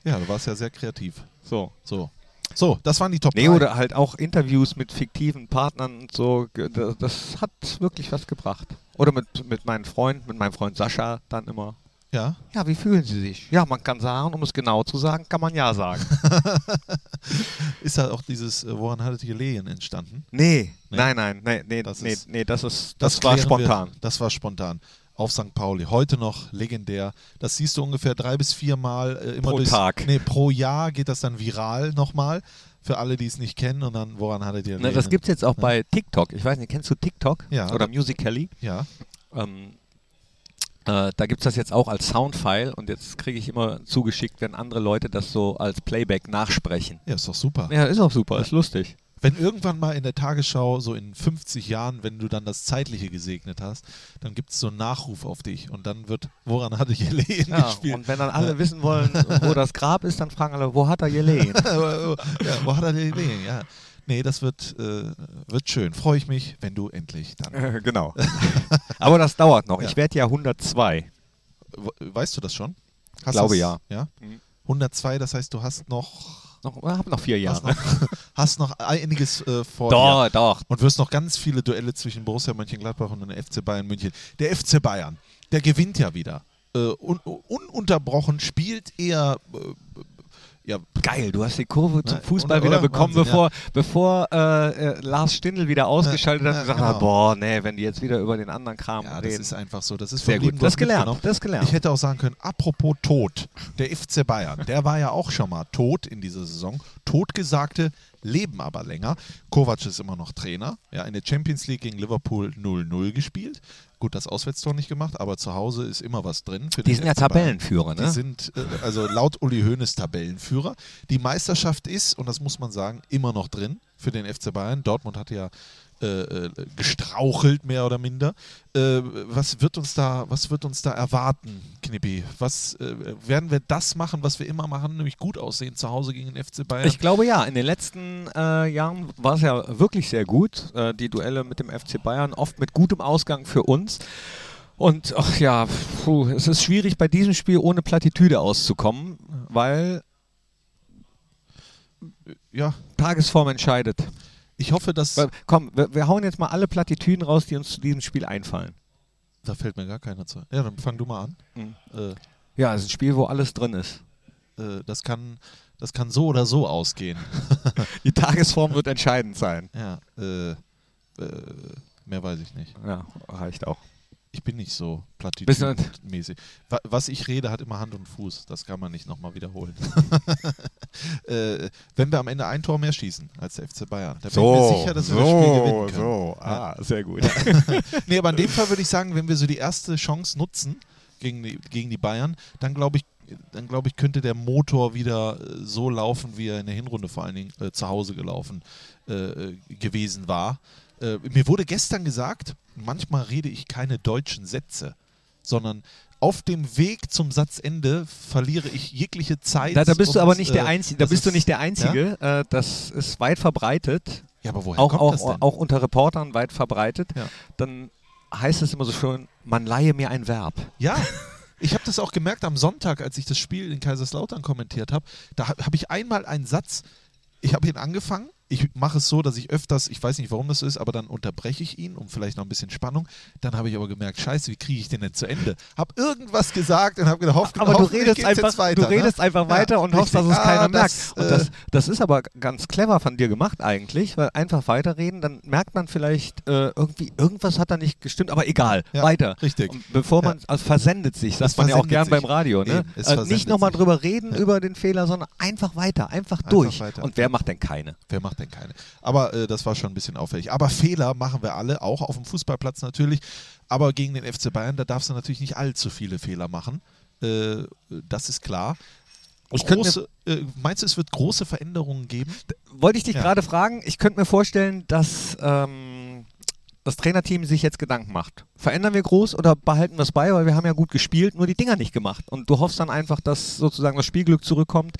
Ja, du warst ja sehr kreativ. So. So. So, das waren die Top Nee, 3. oder halt auch Interviews mit fiktiven Partnern und so. Das hat wirklich was gebracht. Oder mit, mit meinem Freund, mit meinem Freund Sascha dann immer. Ja. Ja, wie fühlen Sie sich? Ja, man kann sagen, um es genau zu sagen, kann man ja sagen. <laughs> Ist da auch dieses, äh, woran hattet ihr Lehen entstanden? nee, Nee. nein, nein, nee, nee, Das nee, ist- nee, das ist, das, war klären spontan. Wir, das war spontan. Auf St. Pauli. Heute noch legendär. Das siehst du ungefähr drei bis vier Mal äh, immer Pro durchs- Tag. Nee, pro Jahr geht das dann viral nochmal. Für alle, die es nicht kennen. Und dann, woran hattet ihr Na, Lehen? das gibt es jetzt auch Ja. bei TikTok. Ich weiß nicht, kennst du TikTok? Ja. Oder Musical.ly? Ja. Ähm, äh, da gibt es das jetzt auch als Soundfile und jetzt kriege ich immer zugeschickt, wenn andere Leute das so als Playback nachsprechen. Ja, ist doch super. Ja, ist auch super, ist lustig. Wenn irgendwann mal in der Tagesschau, so in 50 Jahren, wenn du dann das Zeitliche gesegnet hast, dann gibt es so einen Nachruf auf dich und dann wird, woran hatte ihr Lehen Ja, <laughs> gespielt? und wenn dann alle wissen wollen, wo das Grab ist, dann fragen alle, wo hat er gelegen? <laughs> ja, wo hat er die Lehen? Ja. Nee, das wird, äh, wird schön. Freue ich mich, wenn du endlich dann. Äh, <laughs> genau. <laughs> Aber das dauert noch. Ja. Ich werde ja 102. We- Weißt du das schon? Glaube das, ja. ja. Mhm. 102, das heißt, du hast noch, Noch, ich habe noch vier hast Jahre. noch, <laughs> hast noch einiges äh, vor dir. Doch, doch. Und wirst noch ganz viele Duelle zwischen Borussia Mönchengladbach und dem FC Bayern München. Der FC Bayern, der gewinnt ja wieder. Äh, un ununterbrochen spielt er. Ja, Geil, du hast die Kurve zum Fußball oder- wieder oder? bekommen, Wahnsinn, bevor, bevor äh, äh, Lars Stindl wieder ausgeschaltet Ja, hat und gesagt ja, hat, genau. boah, nee, wenn die jetzt wieder über den anderen Kram ja, das reden. ist einfach so. Das ist Sehr gut. Das gelernt, das gelernt. Ich hätte auch sagen können, apropos Tod, der FC Bayern, der war ja auch schon mal tot in dieser Saison. Totgesagte leben aber länger. Kovac ist immer noch Trainer. Ja, in der Champions League gegen Liverpool 0-0 gespielt. Gut, das Auswärtstor nicht gemacht, aber zu Hause ist immer was drin. Für die sind ja. Tabellenführer, Die ne? sind äh, also laut Uli Hoeneß Tabellenführer. Die Meisterschaft ist, und das muss man sagen, immer noch drin für den FC Bayern. Dortmund hat ja äh, äh, gestrauchelt, mehr oder minder. Äh, was, wird uns da, was wird uns da erwarten, Knippi? Was, äh, werden wir das machen, was wir immer machen, nämlich gut aussehen zu Hause gegen den FC Bayern? Ich glaube ja, in den letzten äh, Jahren war es ja wirklich sehr gut. Die Duelle mit dem FC Bayern, oft mit gutem Ausgang für uns. Und ach ja, puh, es ist schwierig bei diesem Spiel ohne Plattitüde auszukommen, weil ja, Tagesform entscheidet. Ich hoffe, dass. Weil, komm, wir, wir hauen jetzt mal alle Plattitüden raus, die uns zu diesem Spiel einfallen. Da fällt mir gar keiner zu. Ja, dann fang du mal an. Mhm. Äh, Ja, es ist ein Spiel, wo alles drin ist. äh, das, kann, das kann so oder so ausgehen. <laughs> Die Tagesform wird entscheidend sein. Ja, äh, äh, mehr weiß ich nicht. Ja, reicht auch. Ich bin nicht so. Wa- Was ich rede, hat immer Hand und Fuß. Das kann man nicht nochmal wiederholen. <laughs> äh, wenn wir am Ende ein Tor mehr schießen als der FC Bayern, da bin ich mir sicher, dass wir das Spiel gewinnen können. so. Ah, sehr gut. <laughs> Nee, aber in dem Fall würde ich sagen, wenn wir so die erste Chance nutzen gegen die, gegen die Bayern, dann glaube ich, dann glaube ich, könnte der Motor wieder äh, so laufen, wie er in der Hinrunde vor allen Dingen äh, zu Hause gelaufen äh, äh, gewesen war. Äh, mir wurde gestern gesagt, manchmal rede ich keine deutschen Sätze, sondern auf dem Weg zum Satzende verliere ich jegliche Zeit. Da, da bist du und, aber nicht der äh, Einzige. Da das bist du ist- nicht der Einzige. Äh, das ist weit verbreitet. Ja, aber woher Auch, kommt auch, das denn? auch unter Reportern weit verbreitet. Ja. Dann heißt es immer so schön, man leihe mir ein Verb. Ja, ich habe das auch gemerkt am Sonntag, als ich das Spiel in Kaiserslautern kommentiert habe. Da habe hab ich einmal einen Satz, ich habe ihn angefangen. Ich mache es so, dass ich öfters, ich weiß nicht, warum das so ist, aber dann unterbreche ich ihn, um vielleicht noch ein bisschen Spannung. Dann habe ich aber gemerkt, scheiße, wie kriege ich den denn zu Ende? Habe irgendwas gesagt und habe gedacht, Aber du hoffentlich redest einfach, weiter, du redest ne? einfach Ja, weiter und hoffst, dass es richtig. keiner Ah, merkt. das, und äh, das, das ist aber ganz clever von dir gemacht eigentlich, weil einfach weiterreden, dann merkt man vielleicht äh, irgendwie, irgendwas hat da nicht gestimmt, aber egal, Ja, weiter. richtig. Und bevor man, also versendet sich, sagt man ja auch gern sich. beim Radio, ne? Eben, versendet nicht nochmal drüber reden Ja. über den Fehler, sondern einfach weiter, einfach, durch. weiter. Und wer macht denn keine? Wer macht macht denn keine. Aber äh, das war schon ein bisschen auffällig. Aber Fehler machen wir alle, auch auf dem Fußballplatz natürlich. Aber gegen den FC Bayern, da darfst du natürlich nicht allzu viele Fehler machen. Äh, das ist klar. Ich könnte mir- Große, äh, meinst du, es wird große Veränderungen geben? Wollte ich dich Ja. gerade fragen, ich könnte mir vorstellen, dass ähm, das Trainerteam sich jetzt Gedanken macht. Verändern wir groß oder behalten wir es bei, weil wir haben ja gut gespielt, nur die Dinger nicht gemacht. Und du hoffst dann einfach, dass sozusagen das Spielglück zurückkommt.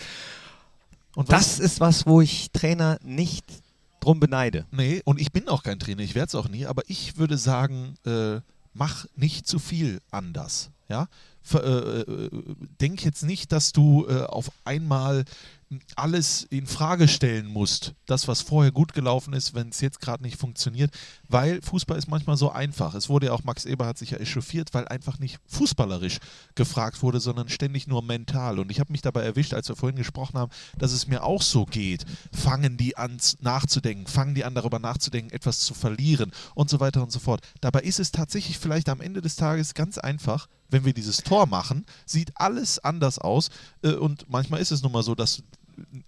Und Das ist was, wo ich Trainer nicht drum beneide. Nee, und ich bin auch kein Trainer, ich werde es auch nie, aber ich würde sagen, äh, mach nicht zu viel anders. Ja? Äh, äh, denk jetzt nicht, dass du äh, auf einmal alles in Frage stellen musst, das, was vorher gut gelaufen ist, wenn es jetzt gerade nicht funktioniert, weil Fußball ist manchmal so einfach. Es wurde ja auch, Max Eber hat sich ja echauffiert, weil einfach nicht fußballerisch gefragt wurde, sondern ständig nur mental. Und ich habe mich dabei erwischt, als wir vorhin gesprochen haben, dass es mir auch so geht. Fangen die an nachzudenken, fangen die an darüber nachzudenken, etwas zu verlieren und so weiter und so fort. Dabei ist es tatsächlich vielleicht am Ende des Tages ganz einfach, wenn wir dieses Tor machen, sieht alles anders aus äh, und manchmal ist es nun mal so, dass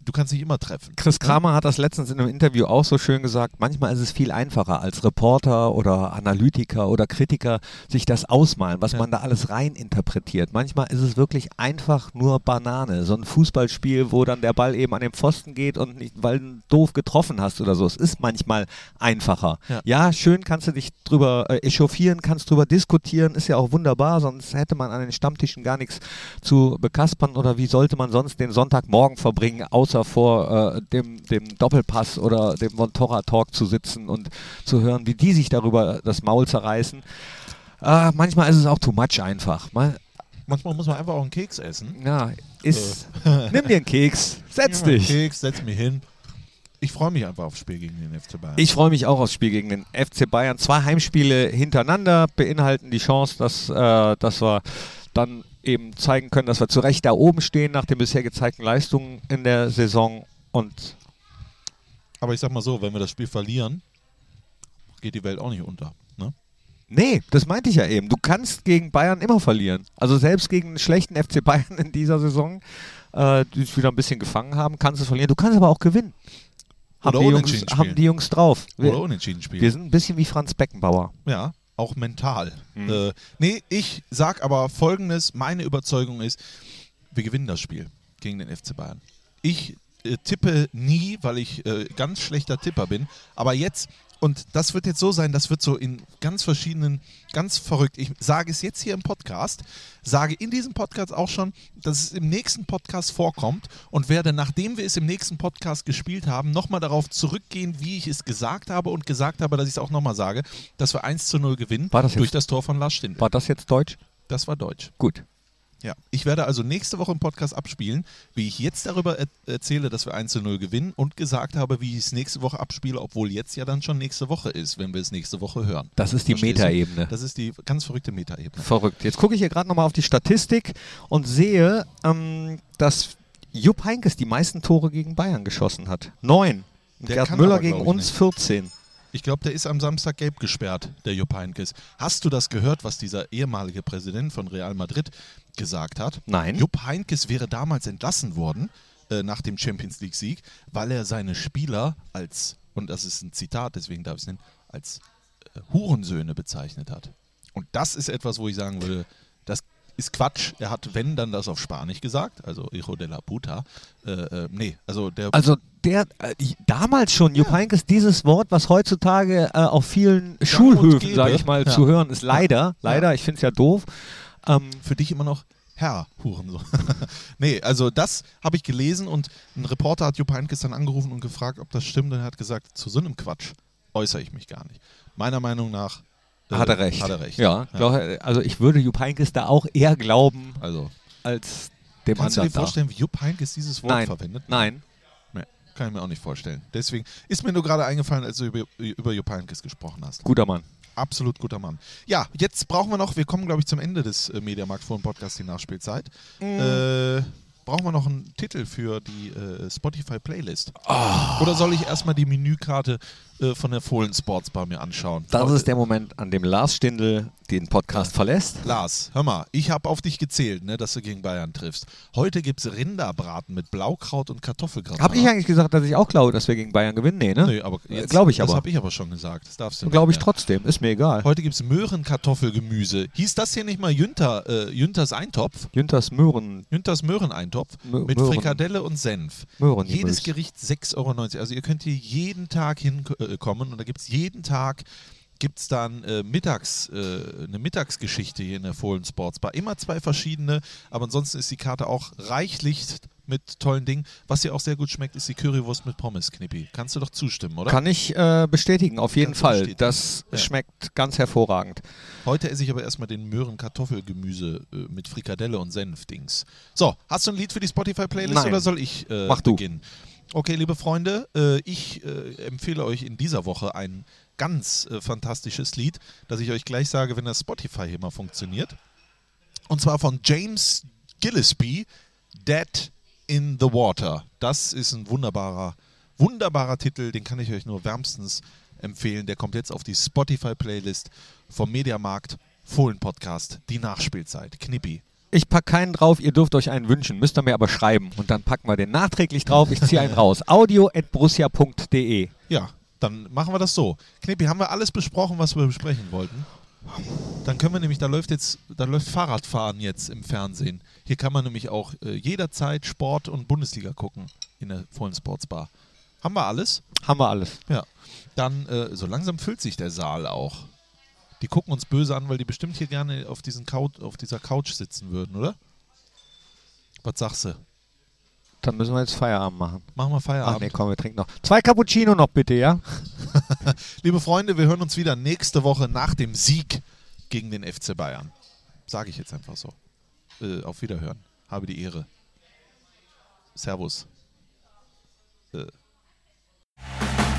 du, kannst nicht immer treffen. Chris Kramer hat das letztens in einem Interview auch so schön gesagt, manchmal ist es viel einfacher als Reporter oder Analytiker oder Kritiker sich das ausmalen, was Ja. man da alles rein interpretiert. Manchmal ist es wirklich einfach nur Banane. So ein Fußballspiel, wo dann der Ball eben an den Pfosten geht und nicht, weil du doof getroffen hast oder so. Es ist manchmal einfacher. Ja. Ja, schön kannst du dich drüber äh, echauffieren, kannst drüber diskutieren, ist ja auch wunderbar, sonst hätte man an den Stammtischen gar nichts zu bekaspern oder wie sollte man sonst den Sonntagmorgen verbringen, außer vor äh, dem, dem Doppelpass oder dem Montora-Talk zu sitzen und zu hören, wie die sich darüber das Maul zerreißen. Äh, manchmal ist es auch too much einfach. Mal, Manchmal muss man einfach auch einen Keks essen. ja, ist, nimm dir einen Keks, setz Ja, einen dich. Keks, setz mich hin. Ich freue mich einfach aufs Spiel gegen den FC Bayern. Ich freue mich auch aufs Spiel gegen den FC Bayern. Zwei Heimspiele hintereinander beinhalten die Chance, dass, äh, dass wir dann eben zeigen können, dass wir zu Recht da oben stehen nach den bisher gezeigten Leistungen in der Saison. Und Aber ich sag mal so, wenn wir das Spiel verlieren, geht die Welt auch nicht unter. Ne? nee, das meinte ich ja eben. Du kannst gegen Bayern immer verlieren. Also selbst gegen einen schlechten FC Bayern in dieser Saison, äh, die sich wieder ein bisschen gefangen haben, kannst du verlieren. Du kannst aber auch gewinnen. Haben, Oder die Jungs, haben die Jungs drauf. Oder Wir, unentschieden spielen. wir sind ein bisschen wie Franz Beckenbauer. Ja, auch mental. Mhm. Äh, nee, ich sag aber folgendes: Meine Überzeugung ist, wir gewinnen das Spiel gegen den FC Bayern. Ich äh, tippe nie, weil ich äh, ganz schlechter Tipper bin. Aber jetzt, und das wird jetzt so sein, das wird so in ganz verschiedenen, ganz verrückt. Ich sage es jetzt hier im Podcast, sage in diesem Podcast auch schon, dass es im nächsten Podcast vorkommt und werde, nachdem wir es im nächsten Podcast gespielt haben, nochmal darauf zurückgehen, wie ich es gesagt habe und gesagt habe, dass ich es auch nochmal sage, dass wir 1 zu 0 gewinnen War das durch das Tor von Lars Stindl. War das jetzt Deutsch? Das war Deutsch. Gut. Ja, ich werde also nächste Woche im Podcast abspielen, wie ich jetzt darüber er erzähle, dass wir 1 zu 0 gewinnen und gesagt habe, wie ich es nächste Woche abspiele, obwohl jetzt ja dann schon nächste Woche ist, wenn wir es nächste Woche hören. Das ist die? Metaebene. Das ist die ganz verrückte Metaebene. Verrückt. Jetzt gucke ich hier gerade nochmal auf die Statistik und sehe, ähm, dass Jupp Heynckes die meisten Tore gegen Bayern geschossen hat. Neun. Gerd Müller aber, gegen uns nicht. 14. Ich glaube, der ist am Samstag gelb gesperrt, der Jupp Heynckes. Hast du das gehört, was dieser ehemalige Präsident von Real Madrid gesagt hat? Nein. Jupp Heynckes wäre damals entlassen worden äh, nach dem Champions League Sieg, weil er seine Spieler als, und das ist ein Zitat, deswegen darf ich es nennen, als äh, Hurensöhne bezeichnet hat. Und das ist etwas, wo ich sagen würde, ist Quatsch. Er hat, wenn, dann das auf Spanisch gesagt, also Hijo de la puta. Äh, äh, nee, also der Also der äh, damals schon, Jupp Heynckes, dieses Wort, was heutzutage äh, auf vielen Schulhöfen, gäbe. sage ich mal, Ja. zu hören ist, leider, leider, ich finde es ja doof. Ähm, für dich immer noch Herr Hurensohn. <laughs> nee, also das habe ich gelesen und ein Reporter hat Jupp Heynckes dann angerufen und gefragt, ob das stimmt und er hat gesagt, zu so einem Quatsch äußere ich mich gar nicht. Meiner Meinung nach hat er recht. Hat er recht. Ja, glaub, also ich würde Jupp Heynckes da auch eher glauben Also, als dem kannst du anderen. dir vorstellen, wie Jupp Heynckes dieses Wort Nein. verwendet? Nein. Nee, kann ich mir auch nicht vorstellen. Deswegen ist mir nur gerade eingefallen, als du über, über Jupp Heynckes gesprochen hast. Guter Mann. Absolut guter Mann. Ja, jetzt brauchen wir noch, wir kommen glaube ich zum Ende des äh, Mediamarkt Forum Podcast, die Nachspielzeit. Äh, brauchen wir noch einen Titel für die äh, Spotify Playlist? Oder soll ich erstmal die Menükarte äh, von der Fohlen Sports Bar mir anschauen. Das Heute- ist der Moment, an dem Lars Stindl den Podcast verlässt. Lars, hör mal, ich habe auf dich gezählt, ne, dass du gegen Bayern triffst. Heute gibt es Rinderbraten mit Blaukraut und Kartoffelgratin. Habe ich eigentlich gesagt, dass ich auch glaube, dass wir gegen Bayern gewinnen? Nee, ne? Nee, aber jetzt, Glaube ich Das aber. habe ich aber schon gesagt. Das darfst du nicht Glaube ich trotzdem. Ist mir egal. Heute gibt es Möhrenkartoffelgemüse. Hieß das hier nicht mal Jünter, äh, Jünters Eintopf? Jünters Möhren. Jünters Möhreneintopf Mö- mit Möhren. Frikadelle und Senf. Jedes Gericht 6,90 Euro. Also ihr könnt hier jeden Tag hinkommen und da gibt es jeden Tag gibt es dann äh, mittags, äh, eine Mittagsgeschichte hier in der Fohlen Sports Bar. Immer zwei verschiedene, aber ansonsten ist die Karte auch reichlich mit tollen Dingen. Was dir auch sehr gut schmeckt, ist die Currywurst mit Pommes, Knippi. Kannst du doch zustimmen, oder? Kann ich äh, bestätigen, auf jeden Kannst Fall. bestätigen. Das Ja. schmeckt ganz hervorragend. Heute esse ich aber erstmal den Möhren-Kartoffelgemüse äh, mit Frikadelle und Senf-Dings. So, hast du ein Lied für die Spotify-Playlist oder soll ich äh, Mach du. beginnen? Okay, liebe Freunde, äh, ich äh, empfehle euch in dieser Woche ein ganz äh, fantastisches Lied, das ich euch gleich sage, wenn das Spotify hier mal funktioniert. Und zwar von James Gillespie, Dead in the Water. Das ist ein wunderbarer, wunderbarer Titel, den kann ich euch nur wärmstens empfehlen. Der kommt jetzt auf die Spotify-Playlist vom Mediamarkt Fohlen Podcast, die Nachspielzeit. Knippi. Ich packe keinen drauf, ihr dürft euch einen wünschen, müsst ihr mir aber schreiben. Und dann packen wir den nachträglich drauf. Ich ziehe einen raus. <laughs> audio.brussia.de Ja, dann machen wir das so. Knippi, haben wir alles besprochen, was wir besprechen wollten? Dann können wir nämlich, da läuft jetzt, da läuft Fahrradfahren jetzt im Fernsehen. Hier kann man nämlich auch äh, jederzeit Sport und Bundesliga gucken in der Fohlen Sports Bar. Haben wir alles? Haben wir alles. Ja. Dann, äh, so langsam füllt sich der Saal auch. Die gucken uns böse an, weil die bestimmt hier gerne auf, diesen Couch, auf dieser Couch sitzen würden, oder? Was sagst du? Dann müssen wir jetzt Feierabend machen. Machen wir Ach Feierabend. nee, komm, wir trinken noch. Zwei Cappuccino noch bitte, ja? <laughs> Liebe Freunde, wir hören uns wieder nächste Woche nach dem Sieg gegen den FC Bayern. Sage ich jetzt einfach so. Äh, auf Wiederhören. Habe die Ehre. Servus. Äh.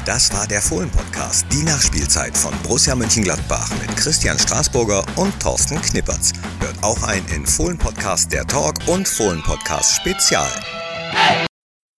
Das war der Fohlen-Podcast, die Nachspielzeit von Borussia Mönchengladbach mit Christian Straßburger und Thorsten Knippertz. Hört auch ein in Fohlen-Podcast der Talk und Fohlen-Podcast Spezial.